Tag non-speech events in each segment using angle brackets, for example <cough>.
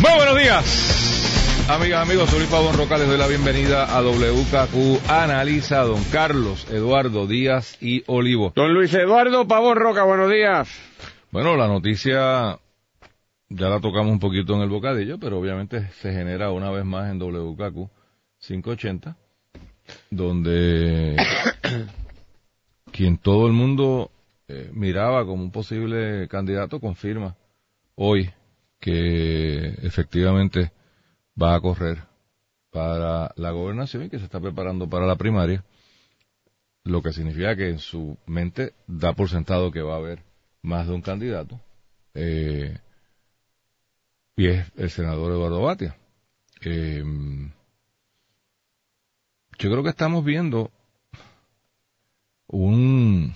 Muy buenos días, amigas, amigos. Soy Luis Pavón Roca. Les doy la bienvenida a WKQ Analiza, don Carlos Eduardo Díaz y Olivo. Don Luis Eduardo Pavón Roca, buenos días. Bueno, la noticia ya la tocamos un poquito en el bocadillo, pero obviamente se genera una vez más en WKQ 580, donde <coughs> quien todo el mundo eh, miraba como un posible candidato confirma hoy que efectivamente va a correr para la gobernación y que se está preparando para la primaria, lo que significa que en su mente da por sentado que va a haber más de un candidato, eh, y es el senador Eduardo Batia. Eh, yo creo que estamos viendo un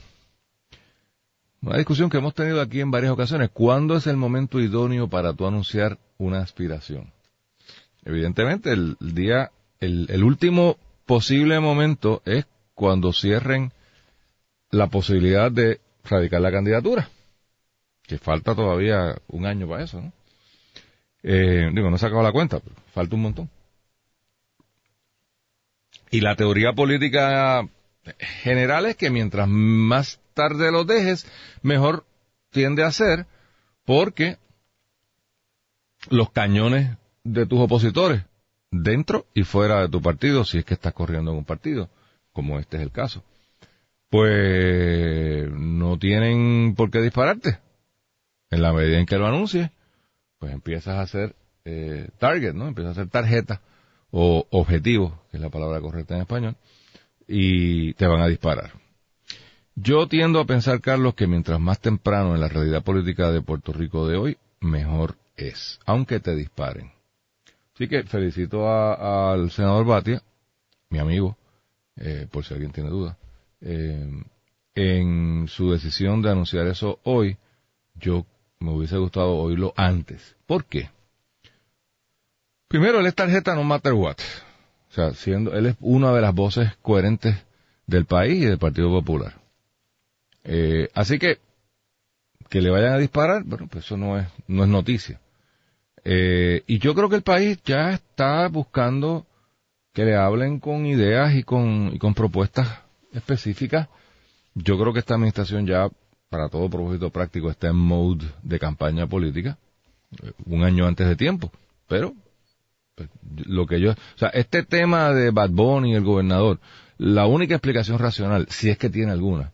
una discusión que hemos tenido aquí en varias ocasiones. ¿Cuándo es el momento idóneo para tú anunciar una aspiración? Evidentemente, el día, el, último posible momento es cuando cierren la posibilidad de radicar la candidatura. Que falta todavía un año para eso, ¿no? Eh, digo, no se acaba la cuenta, pero falta un montón. Y la teoría política general es que mientras más tarde lo dejes, mejor tiende a ser porque los cañones de tus opositores, dentro y fuera de tu partido, si es que estás corriendo en un partido, como este es el caso, pues no tienen por qué dispararte. En la medida en que lo anuncies, pues empiezas a hacer eh, target, ¿no? Empiezas a hacer tarjeta o objetivo, que es la palabra correcta en español, y te van a disparar. Yo tiendo a pensar, Carlos, que mientras más temprano en la realidad política de Puerto Rico de hoy, mejor es, aunque te disparen. Así que felicito al senador Batia, mi amigo, eh, por si alguien tiene duda, eh, en su decisión de anunciar eso hoy. Yo me hubiese gustado oírlo antes. ¿Por qué? Primero, él es tarjeta no matter what. O sea, siendo, él es una de las voces coherentes del país y del Partido Popular. Eh, así que, que le vayan a disparar, bueno, pues eso no es, no es noticia. Eh, y yo creo que el país ya está buscando que le hablen con ideas y con, y con propuestas específicas. Yo creo que esta administración ya, para todo propósito práctico, está en mode de campaña política, eh, un año antes de tiempo. Pero lo que yo, o sea, este tema de Bad Bunny y el gobernador, la única explicación racional, si es que tiene alguna,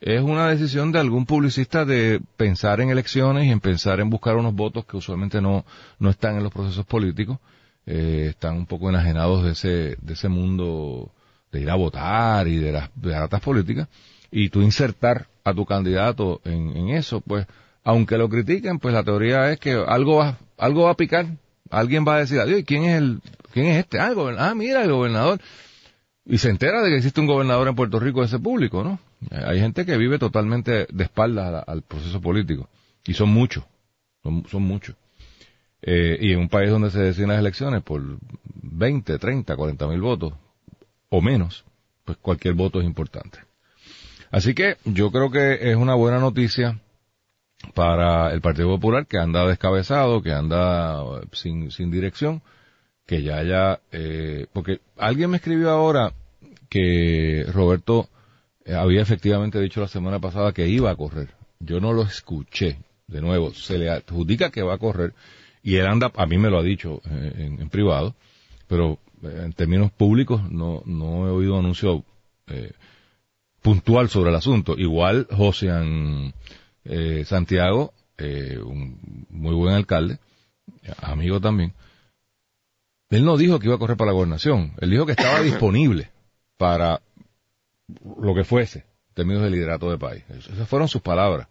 es una decisión de algún publicista de pensar en elecciones y en pensar en buscar unos votos que usualmente no, no están en los procesos políticos, eh, están un poco enajenados de ese, de ese mundo de ir a votar y de las, de políticas, y tú insertar a tu candidato en, en eso, pues, aunque lo critiquen, pues la teoría es que algo va, algo va a picar, alguien va a decir, adiós, ¿quién es el, quién es este? Ah, ah, mira, el gobernador. Y se entera de que existe un gobernador en Puerto Rico de ese público, ¿no? Hay gente que vive totalmente de espaldas al, proceso político. Y son muchos. Son, muchos. Eh, y en un país donde se deciden las elecciones por 20, 30, 40 mil votos o menos, pues cualquier voto es importante. Así que yo creo que es una buena noticia para el Partido Popular que anda descabezado, que anda sin, sin dirección, que ya haya, eh, porque alguien me escribió ahora que Roberto eh, había efectivamente dicho la semana pasada que iba a correr. Yo no lo escuché. De nuevo, se le adjudica que va a correr y él anda, a mí me lo ha dicho eh, en, privado, pero en términos públicos no, no he oído anuncio puntual sobre el asunto. Igual José eh, Santiago, eh, un muy buen alcalde, amigo también, él no dijo que iba a correr para la gobernación, él dijo que estaba <coughs> disponible para lo que fuese, en términos de liderato de país. Esas fueron sus palabras.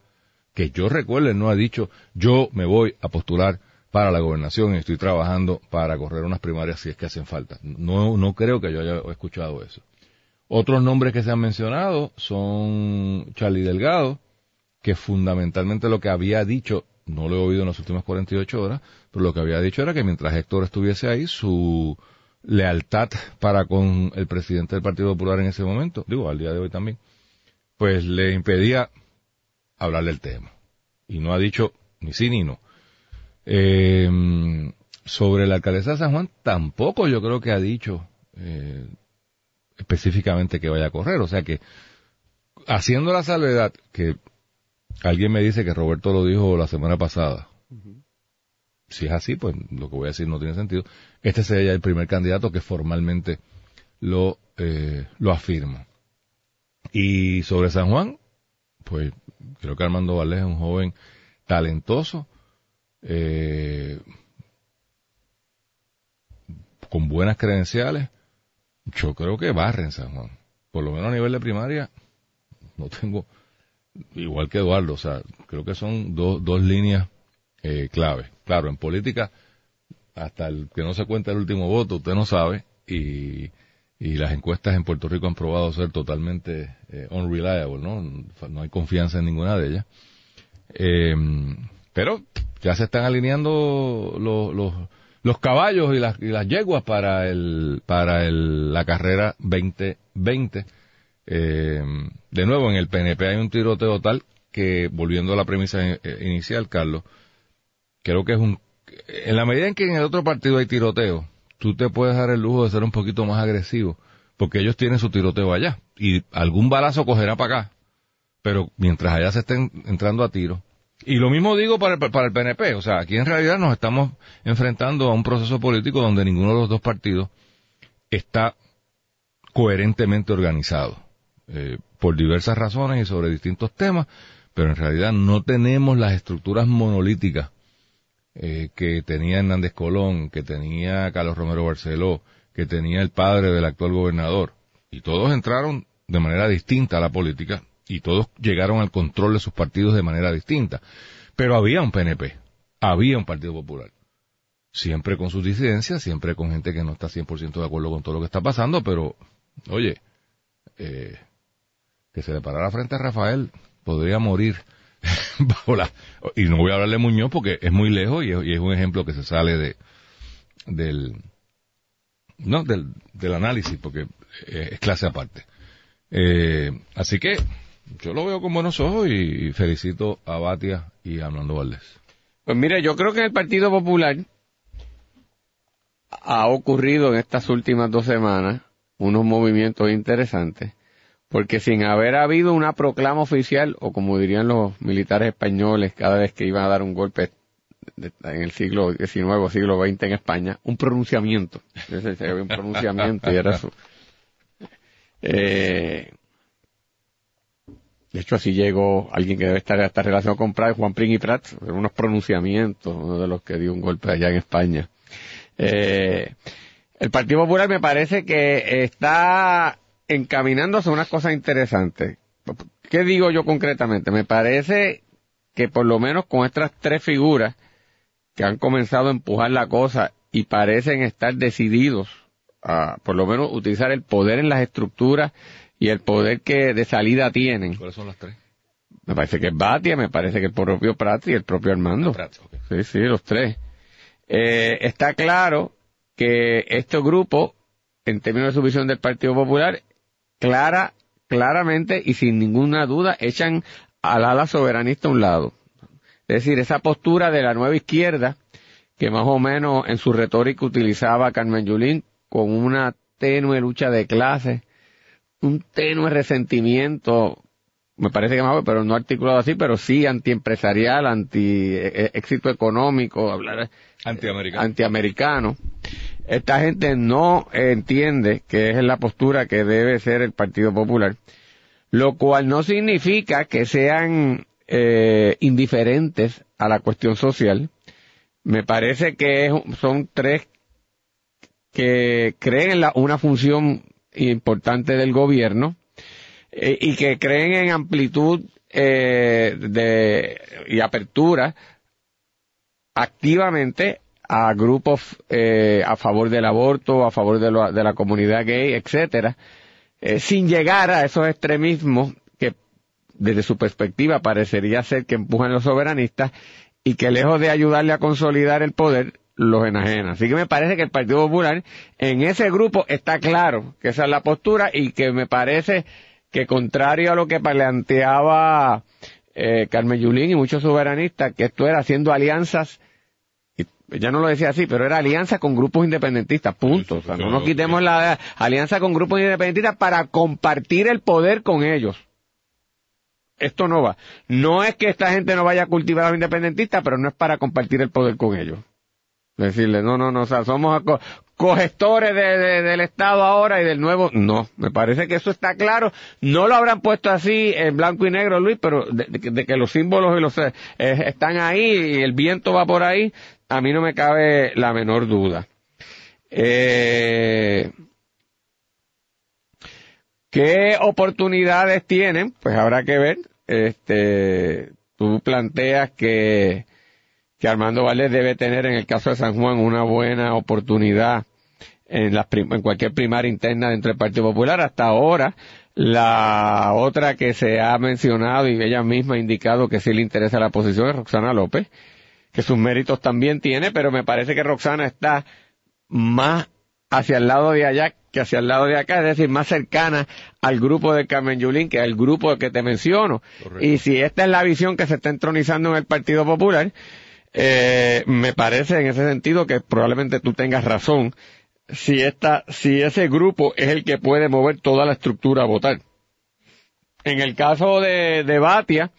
Que yo recuerde, él no ha dicho, yo me voy a postular para la gobernación y estoy trabajando para correr unas primarias si es que hacen falta. No, no creo que yo haya escuchado eso. Otros nombres que se han mencionado son Charlie Delgado, que fundamentalmente lo que había dicho, no lo he oído en las últimas 48 horas, pero lo que había dicho era que mientras Héctor estuviese ahí, su lealtad para con el presidente del Partido Popular en ese momento, digo, al día de hoy también, pues le impedía hablar del tema. Y no ha dicho ni sí ni no. Eh, sobre la alcaldesa de San Juan, tampoco yo creo que ha dicho eh, específicamente que vaya a correr. O sea que, haciendo la salvedad, que alguien me dice que Roberto lo dijo la semana pasada, si es así, pues lo que voy a decir no tiene sentido. Este sería el primer candidato que formalmente lo, eh, lo afirma. Y sobre San Juan, pues creo que Armando Valdés es un joven talentoso, eh, con buenas credenciales. Yo creo que barre en San Juan. Por lo menos a nivel de primaria, no tengo, igual que Eduardo, o sea, creo que son dos, dos líneas eh, clave. Claro, en política, hasta el que no se cuenta el último voto, usted no sabe, y, y las encuestas en Puerto Rico han probado ser totalmente eh, unreliable, ¿no? No hay confianza en ninguna de ellas. Eh, pero ya se están alineando los, los, los caballos y las, y las yeguas para el para el, la carrera 2020. Eh, de nuevo, en el PNP hay un tiroteo tal que, volviendo a la premisa eh, inicial, Carlos, creo que es un... En la medida en que en el otro partido hay tiroteo, tú te puedes dar el lujo de ser un poquito más agresivo, porque ellos tienen su tiroteo allá, y algún balazo cogerá para acá, pero mientras allá se estén entrando a tiro. Y lo mismo digo para el, para el PNP, o sea, aquí en realidad nos estamos enfrentando a un proceso político donde ninguno de los dos partidos está coherentemente organizado, eh, por diversas razones y sobre distintos temas, pero en realidad no tenemos las estructuras monolíticas eh, que tenía Hernández Colón, que tenía Carlos Romero Barceló, que tenía el padre del actual gobernador. Y todos entraron de manera distinta a la política y todos llegaron al control de sus partidos de manera distinta. Pero había un PNP, había un Partido Popular. Siempre con sus disidencias, siempre con gente que no está 100% de acuerdo con todo lo que está pasando, pero, oye, eh, que se le parara frente a Rafael podría morir <laughs> y no voy a hablarle de Muñoz porque es muy lejos y es, un ejemplo que se sale de del no del, del análisis porque es, clase aparte. Eh, así que yo lo veo con buenos ojos y felicito a Batia y a Hernando Valdés. Pues mire yo creo que en el Partido Popular ha ocurrido en estas últimas dos semanas unos movimientos interesantes porque sin haber habido una proclama oficial, o como dirían los militares españoles cada vez que iban a dar un golpe en el siglo XIX siglo XX en España, un pronunciamiento. Un pronunciamiento era eso. Eh, de hecho, así llegó alguien que debe estar en esta relación con Prat, Juan Pring y Prat, unos pronunciamientos, uno de los que dio un golpe allá en España. Eh, el Partido Popular me parece que está encaminándose a unas cosas interesantes. ¿Qué digo yo concretamente? Me parece que por lo menos con estas tres figuras que han comenzado a empujar la cosa y parecen estar decididos a por lo menos utilizar el poder en las estructuras y el poder que de salida tienen. ¿Cuáles son las tres? Me parece que es Batia, me parece que el propio Prat y el propio Armando. Ah, Sí, sí, los tres. Eh, está claro que este grupo, en términos de su visión del Partido Popular, clara, claramente y sin ninguna duda echan al ala soberanista a un lado. Es decir, esa postura de la nueva izquierda, que más o menos en su retórica utilizaba Carmen Yulín con una tenue lucha de clases, un tenue resentimiento, me parece que más, pero no articulado así, pero sí antiempresarial, anti éxito económico, hablar antiamericano. antiamericano esta gente no entiende que es la postura que debe ser el Partido Popular, lo cual no significa que sean eh, indiferentes a la cuestión social. Me parece que son tres que creen en una función importante del gobierno eh, y que creen en amplitud eh, y apertura activamente a grupos eh, a favor del aborto, a favor de, de la comunidad gay, etcétera, eh, sin llegar a esos extremismos que desde su perspectiva parecería ser que empujan los soberanistas y que lejos de ayudarle a consolidar el poder, los enajena. Así que me parece que el Partido Popular en ese grupo está claro que esa es la postura y que me parece que contrario a lo que planteaba eh, Carmen Yulín y muchos soberanistas, que esto era haciendo alianzas ya no lo decía así, pero era alianza con grupos independentistas, punto. O sea, no nos quitemos la alianza con grupos independentistas para compartir el poder con ellos. Esto no va. No es que esta gente no vaya a cultivar a los independentistas, pero no es para compartir el poder con ellos. Decirle, no, no, no, o sea, somos co- cogestores de- de- del Estado ahora y del nuevo. No, me parece que eso está claro. No lo habrán puesto así en blanco y negro, Luis, pero de, de- de que los símbolos y los, eh, están ahí y el viento va por ahí, a mí no me cabe la menor duda. Eh, ¿Qué oportunidades tienen? Pues habrá que ver. Este, tú planteas que, que Armando Valdés debe tener en el caso de San Juan una buena oportunidad en, las prim- en cualquier primaria interna dentro del Partido Popular. Hasta ahora, la otra que se ha mencionado y ella misma ha indicado que sí le interesa la posición es Roxana López, que sus méritos también tiene, pero me parece que Roxana está más hacia el lado de allá que hacia el lado de acá, es decir, más cercana al grupo de Carmen Yulín que al grupo que te menciono. Y si esta es la visión que se está entronizando en el Partido Popular, eh, me parece en ese sentido que probablemente tú tengas razón si esta, si ese grupo es el que puede mover toda la estructura a votar. En el caso de, de Batia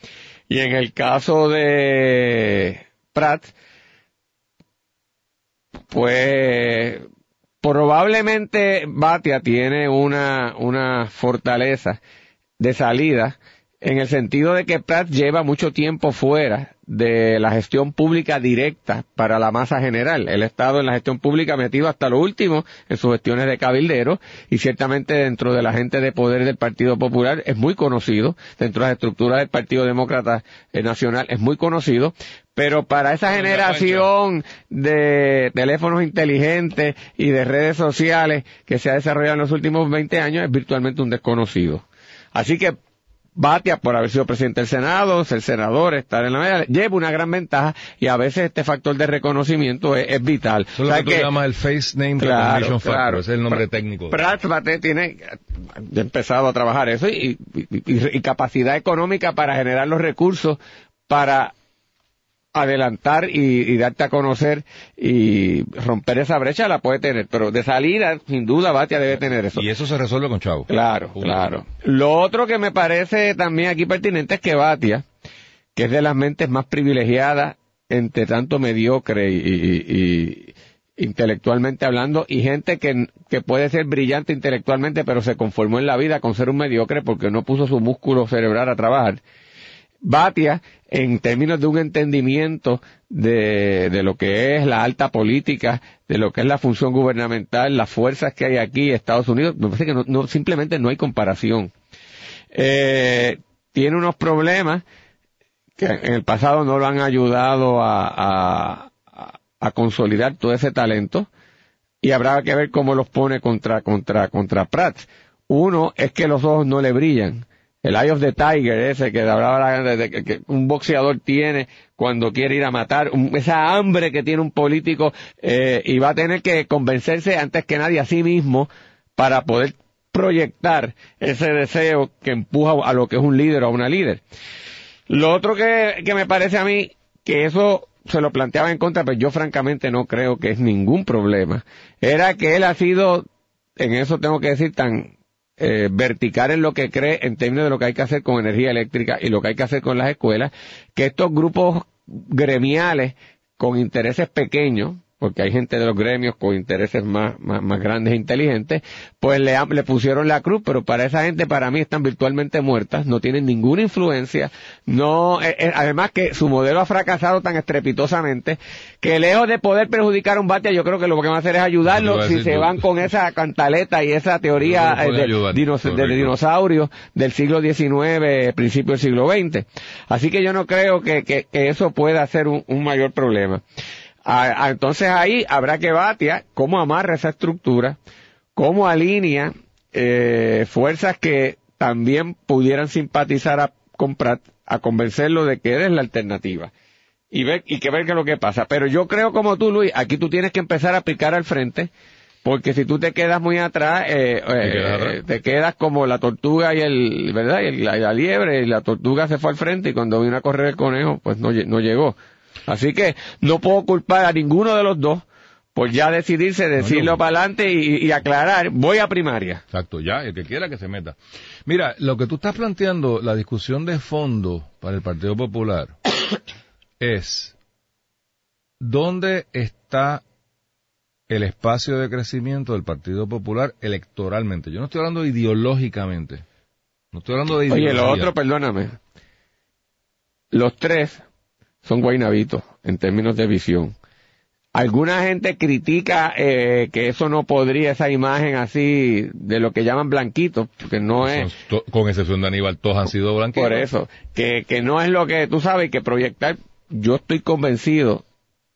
y en el caso de Pratt, pues probablemente Batia tiene una, una fortaleza de salida en el sentido de que Pratt lleva mucho tiempo fuera de la gestión pública directa para la masa general. Él ha estado en la gestión pública metido hasta lo último en sus gestiones de cabildero y ciertamente dentro de la gente de poder del Partido Popular es muy conocido, dentro de las estructuras del Partido Demócrata eh, Nacional es muy conocido, pero para esa generación de teléfonos inteligentes y de redes sociales que se ha desarrollado en los últimos 20 años es virtualmente un desconocido. Así que Batia, por haber sido presidente del Senado, ser senador, estar en la media, lleva una gran ventaja y a veces este factor de reconocimiento es, es vital. Eso es lo ¿Sabes que tú llamas el Face Name Claro, Recognition Factor, claro. ese es el nombre Pra- técnico. Prats Bate tiene empezado a trabajar eso y, y- y- y capacidad económica para generar los recursos para adelantar y, y darte a conocer y romper esa brecha la puede tener, pero de salida, sin duda, Batia debe tener eso. Y eso se resuelve con Chavo. Claro, claro. Lo otro que me parece también aquí pertinente es que Batia, que es de las mentes más privilegiadas entre tanto mediocre y, y- y- intelectualmente hablando y gente que, que puede ser brillante intelectualmente pero se conformó en la vida con ser un mediocre porque no puso su músculo cerebral a trabajar. Batia, en términos de un entendimiento de, de lo que es la alta política, de lo que es la función gubernamental, las fuerzas que hay aquí, Estados Unidos, me parece que no, simplemente no hay comparación. Eh, tiene unos problemas que en el pasado no lo han ayudado a, a, consolidar todo ese talento y habrá que ver cómo los pone contra, contra, contra Pratt. Uno es que los ojos no le brillan. El Eye of the Tiger, ese que hablaba de, que- que un boxeador tiene cuando quiere ir a matar, esa hambre que tiene un político eh, y va a tener que convencerse antes que nadie a sí mismo para poder proyectar ese deseo que empuja a lo que es un líder o a una líder. Lo otro que, que me parece a mí que eso se lo planteaba en contra, pero yo francamente no creo que es ningún problema, era que él ha sido, en eso tengo que decir, tan eh, vertical en lo que cree en términos de lo que hay que hacer con energía eléctrica y lo que hay que hacer con las escuelas, que estos grupos gremiales con intereses pequeños, porque hay gente de los gremios con intereses más, más, más grandes e inteligentes, pues le, le pusieron la cruz, pero para esa gente, para mí, están virtualmente muertas, no tienen ninguna influencia, no, eh, eh, además que su modelo ha fracasado tan estrepitosamente, que lejos de poder perjudicar a un Batia, yo creo que lo que van a hacer es ayudarlo si se tú- van con esa cantaleta y esa teoría No eh, de, ayudar, dinos- correcto. del siglo XIX, principio del siglo XX. Así que yo no creo que, que- que eso pueda ser un, un mayor problema. Ah, entonces ahí habrá que batia cómo amarra esa estructura, cómo alinea eh, fuerzas que también pudieran simpatizar a, con Prat, a convencerlo de que eres la alternativa y ver y que ver qué es lo que pasa. Pero yo creo como tú, Luis, aquí tú tienes que empezar a picar al frente, porque si tú te quedas muy atrás, eh, eh, te quedas como la tortuga y el, ¿verdad? Y el- la, la liebre, y la tortuga se fue al frente y cuando vino a correr el conejo, pues no, no llegó. Así que no puedo culpar a ninguno de los dos por ya decidirse, decirlo no. para adelante y, y aclarar, voy a primaria. Exacto, ya, el que quiera que se meta. Mira, lo que tú estás planteando, la discusión de fondo para el Partido Popular, <coughs> es dónde está el espacio de crecimiento del Partido Popular electoralmente. Yo no estoy hablando ideológicamente. No estoy hablando de Oye, ideología. lo otro, perdóname. Los tres son guaynabitos en términos de visión. Alguna gente critica eh, que eso no podría, esa imagen así de lo que llaman blanquitos, porque no es con excepción de Aníbal, todos han sido blanquitos. por eso, que, que no es lo que tú sabes que proyectar. Yo estoy convencido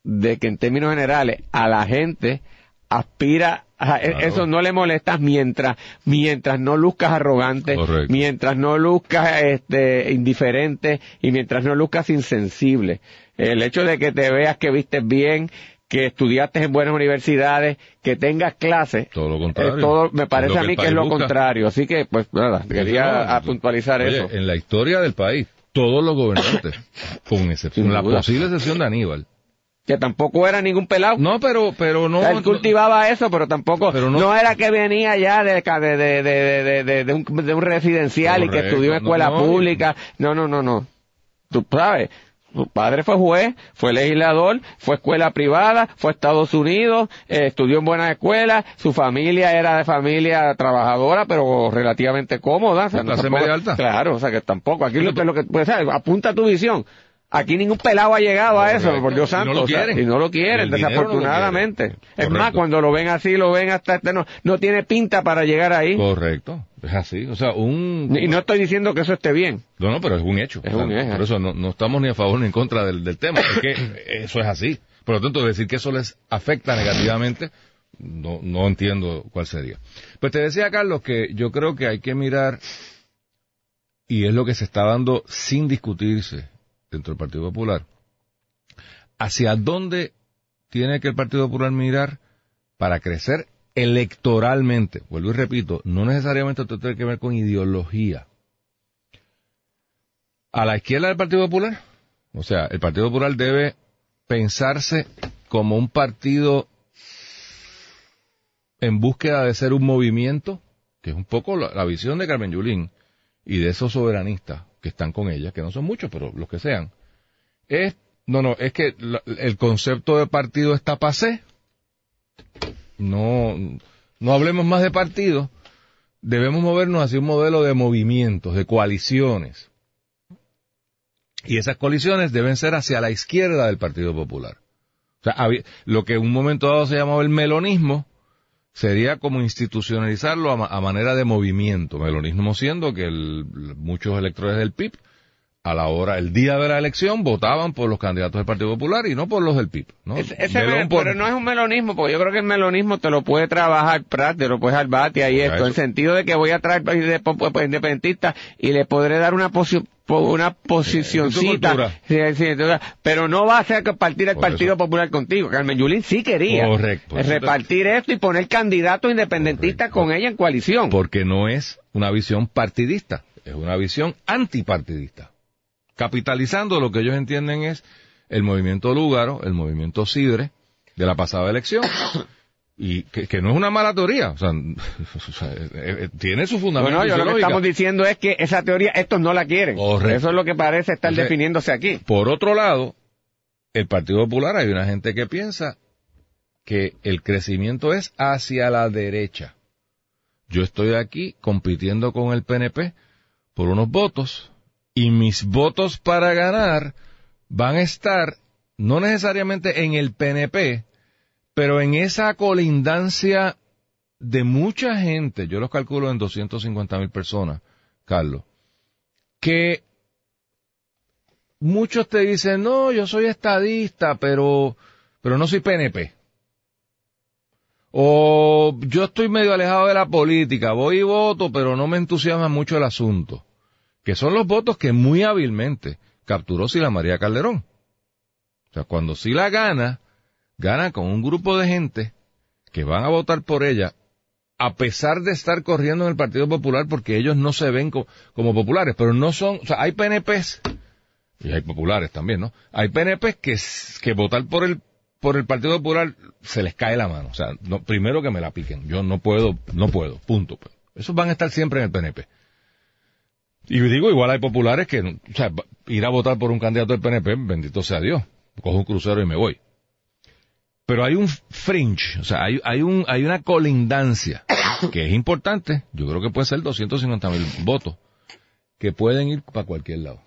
de que en términos generales a la gente aspira a, e- Claro. eso no le molesta mientras mientras no luzcas arrogante Correcto. mientras no luzcas este indiferente y mientras no luzcas insensible el hecho de que te veas que vistes bien que estudiaste en buenas universidades que tengas clases Todo lo contrario. eh, todo me parece a mí que es lo busca. contrario así que pues nada quería a puntualizar oye, eso En la historia del país, todos los gobernantes, <laughs> con excepción, la posible excepción de Aníbal. Que tampoco era ningún pelado No, pero, pero no. él cultivaba eso, pero tampoco, Pero no- no, era que venía ya de, de, de, de, de, de- un, de un residencial y que estudió en escuela no. pública. No, no, no, no. Tú sabes, su padre fue juez, fue legislador, fue escuela privada, fue a Estados Unidos, eh, estudió en buenas escuelas, su familia era de familia trabajadora, pero relativamente cómoda. O sea, ¿De clase tampoco- media alta? Claro, o sea que tampoco. Aquí lo que, lo que pues, ¿sabes? apunta tu visión. Aquí ningún pelado ha llegado a eso, por Dios Y no santo. o sea, y no lo quieren, no lo desafortunadamente. quieren. Es más, cuando lo ven así, lo ven hasta este, no, no tiene pinta para llegar ahí. Correcto, es así. O sea, un. Y no estoy diciendo que eso esté bien. No, no, pero es un hecho. Es O sea, un hecho. Por eso no, no estamos ni a favor ni en contra del, del tema. Es que <laughs> eso es así. Por lo tanto, decir que eso les afecta negativamente, no, no entiendo cuál sería. Pues te decía, Carlos, que yo creo que hay que mirar, y es lo que se está dando sin discutirse dentro del Partido Popular, hacia dónde tiene que el Partido Popular mirar para crecer electoralmente. Vuelvo y repito, no necesariamente esto tiene que ver con ideología. A la izquierda del Partido Popular, o sea, el Partido Popular debe pensarse como un partido en búsqueda de ser un movimiento, que es un poco la, la visión de Carmen Yulín y de esos soberanistas que están con ella, que no son muchos, pero los que sean. Es, no, no, es que el concepto de partido está pasé. No, no hablemos más de partido. Debemos movernos hacia un modelo de movimientos, de coaliciones. Y esas coaliciones deben ser hacia la izquierda del Partido Popular. O sea, lo que en un momento dado se llamaba el melonismo, sería como institucionalizarlo a, ma- a manera de movimiento. Melonismo siendo que el- muchos electores del PIB, a la hora, el día de la elección, votaban por los candidatos del Partido Popular y no por los del PIB. ¿no? Ese, ese Melón me- por- Pero no es un melonismo, porque yo creo que el melonismo te lo puede trabajar Prat, te lo puedes al bate y esto, en el sentido de que voy a traer po- independentistas y le podré dar una posición una posicioncita, pero no va a ser que partir el Partido. Popular contigo. Carmen Yulín sí quería Correcto. Repartir esto y poner candidatos independentistas Correcto. con ella en coalición. porque no es una visión partidista, es una visión antipartidista. Capitalizando lo que ellos entienden es el movimiento Lúgaro, el movimiento Sidre de la pasada elección. Y que, que no es una mala teoría, o sea, <laughs> o sea, eh, eh, tiene su fundamento. Bueno, yo lo que estamos diciendo es que esa teoría estos no la quieren. Correcto. Eso es lo que parece estar Entonces, definiéndose aquí. Por otro lado, el Partido Popular hay una gente que piensa que el crecimiento es hacia la derecha. Yo estoy aquí compitiendo con el PNP por unos votos y mis votos para ganar van a estar no necesariamente en el PNP, pero en esa colindancia de mucha gente, yo los calculo en 250 mil personas, Carlos, que muchos te dicen, no, yo soy estadista, pero, pero no soy PNP. O yo estoy medio alejado de la política, voy y voto, pero no me entusiasma mucho el asunto. Que son los votos que muy hábilmente capturó Sila María Calderón. O sea, cuando Sila gana, gana con un grupo de gente que van a votar por ella, a pesar de estar corriendo en el Partido Popular, porque ellos no se ven como populares, pero no son, o sea, hay PNPs, y hay populares también, ¿no? Hay PNPs que, que votar por el por el Partido Popular se les cae la mano. O sea, no, primero que me la piquen. Yo no puedo, no puedo, punto. Esos van a estar siempre en el PNP. Y digo, igual hay populares que, o sea, ir a votar por un candidato del PNP, bendito sea Dios. Cojo un crucero y me voy. Pero hay un fringe, o sea, hay, hay, un, hay una colindancia <coughs> que es importante. Yo creo que puede ser 250 mil votos que pueden ir para cualquier lado.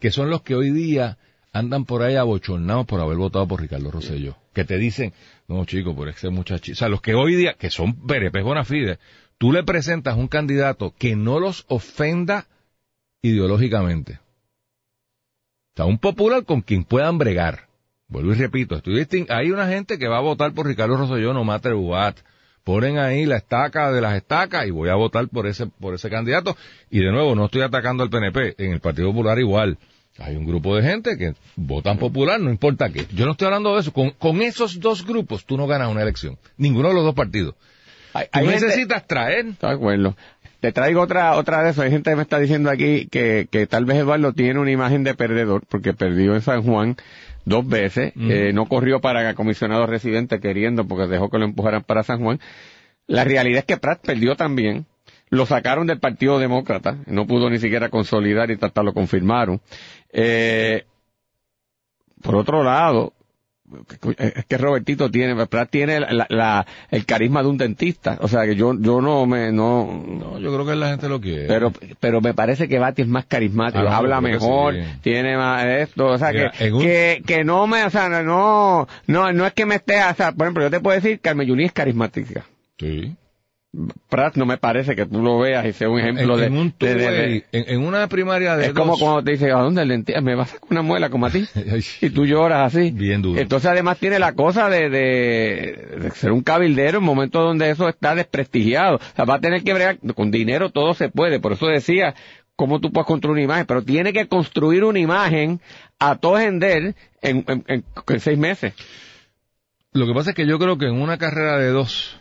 Que son los que hoy día andan por ahí abochornados por haber votado por Ricardo Rosselló. Que te dicen, no chico, por ese muchacho. O sea, los que hoy día, que son perepes bona fide, tú le presentas un candidato que no los ofenda ideológicamente. O sea, un popular con quien puedan bregar. Vuelvo y repito, estoy hay una gente que va a votar por Ricardo Rosselló, no matter what. Ponen ahí la estaca de las estacas y voy a votar por ese, por ese candidato. Y de nuevo, no estoy atacando al PNP, en el Partido Popular igual. Hay un grupo de gente que votan popular, no importa qué. Yo no estoy hablando de eso. Con, esos dos grupos tú no ganas una elección. Ninguno de los dos partidos. tú necesitas traer. Está acuerdo. Te traigo otra otra de eso. Hay gente que me está diciendo aquí que, que tal vez Eduardo tiene una imagen de perdedor porque perdió en San Juan dos veces. Eh, no corrió para comisionado residente queriendo porque dejó que lo empujaran para San Juan. La realidad es que Pratt perdió también lo sacaron del Partido Demócrata, no pudo ni siquiera consolidar y hasta lo confirmaron. Eh, por otro lado, es que Robertito tiene, tiene la, el carisma de un dentista. O sea que yo, yo no me, no, no yo creo que la gente lo quiere. Pero, pero me parece que Bati es más carismático, ah, habla mejor, tiene más esto, o sea que, que, que no me, o sea, no, no, no es que me esté, o sea, por ejemplo, yo te puedo decir que Carmen es carismática. Sí. Pratt no me parece que tú lo veas y sea un ejemplo de, en, una primaria de es como cuando te dice a dónde el dentista me vas a sacar una muela como a ti. <laughs> Y tú lloras así. Bien duro. Entonces además tiene la cosa de, de, ser un cabildero en momentos donde eso está desprestigiado. O sea va a tener que bregar. Con dinero todo se puede. Por eso decía cómo tú puedes construir una imagen pero tiene que construir una imagen a todo gender en, en, en seis meses. Lo que pasa es que yo creo que en una carrera de dos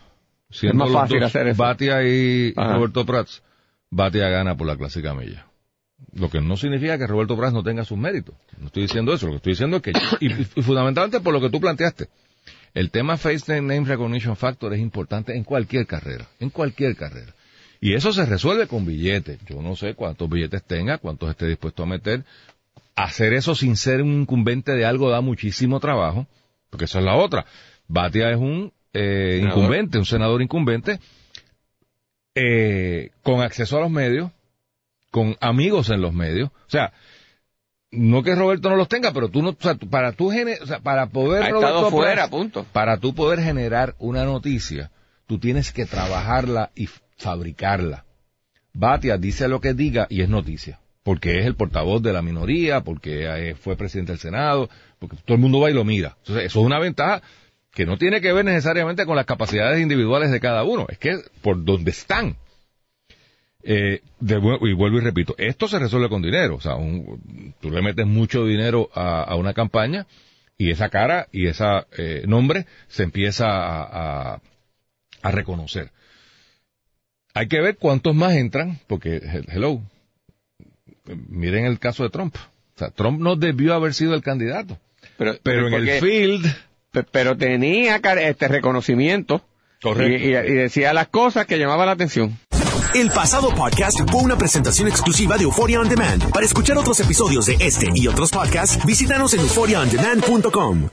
es más fácil hacer eso. Batia y Roberto Prats, Batia gana por la clásica milla. Lo que no significa que Roberto Prats no tenga sus méritos. No estoy diciendo eso. Lo que estoy diciendo es que, y, fundamentalmente por lo que tú planteaste, el tema Face Name Recognition Factor es importante en cualquier carrera. En cualquier carrera. Y eso se resuelve con billetes. Yo no sé cuántos billetes tenga, cuántos esté dispuesto a meter. Hacer eso sin ser un incumbente de algo da muchísimo trabajo, porque eso es la otra. Batia es un eh, incumbente, un senador incumbente, eh, con acceso a los medios, con amigos en los medios. O sea, no que Roberto no los tenga, pero tú no, o sea, para tú o sea, para poder fuera, punto. para tú poder generar una noticia, tú tienes que trabajarla y fabricarla. Batia dice lo que diga y es noticia, porque es el portavoz de la minoría, porque eh, fue presidente del Senado, porque todo el mundo va y lo mira. Entonces, eso es una ventaja que no tiene que ver necesariamente con las capacidades individuales de cada uno, es que por donde están. Eh, y vuelvo y repito, esto se resuelve con dinero, o sea, tú le metes mucho dinero a, una campaña y esa cara y ese eh, nombre se empieza a, a, reconocer. Hay que ver cuántos más entran, porque, hello, miren el caso de Trump. O sea, Trump no debió haber sido el candidato. Pero, pero en el field pero tenía este reconocimiento y, decía las cosas que llamaban la atención. El pasado podcast fue una presentación exclusiva de Euphoria On Demand. Para escuchar otros episodios de este y otros podcasts, visítanos en euphoriaondemand.com.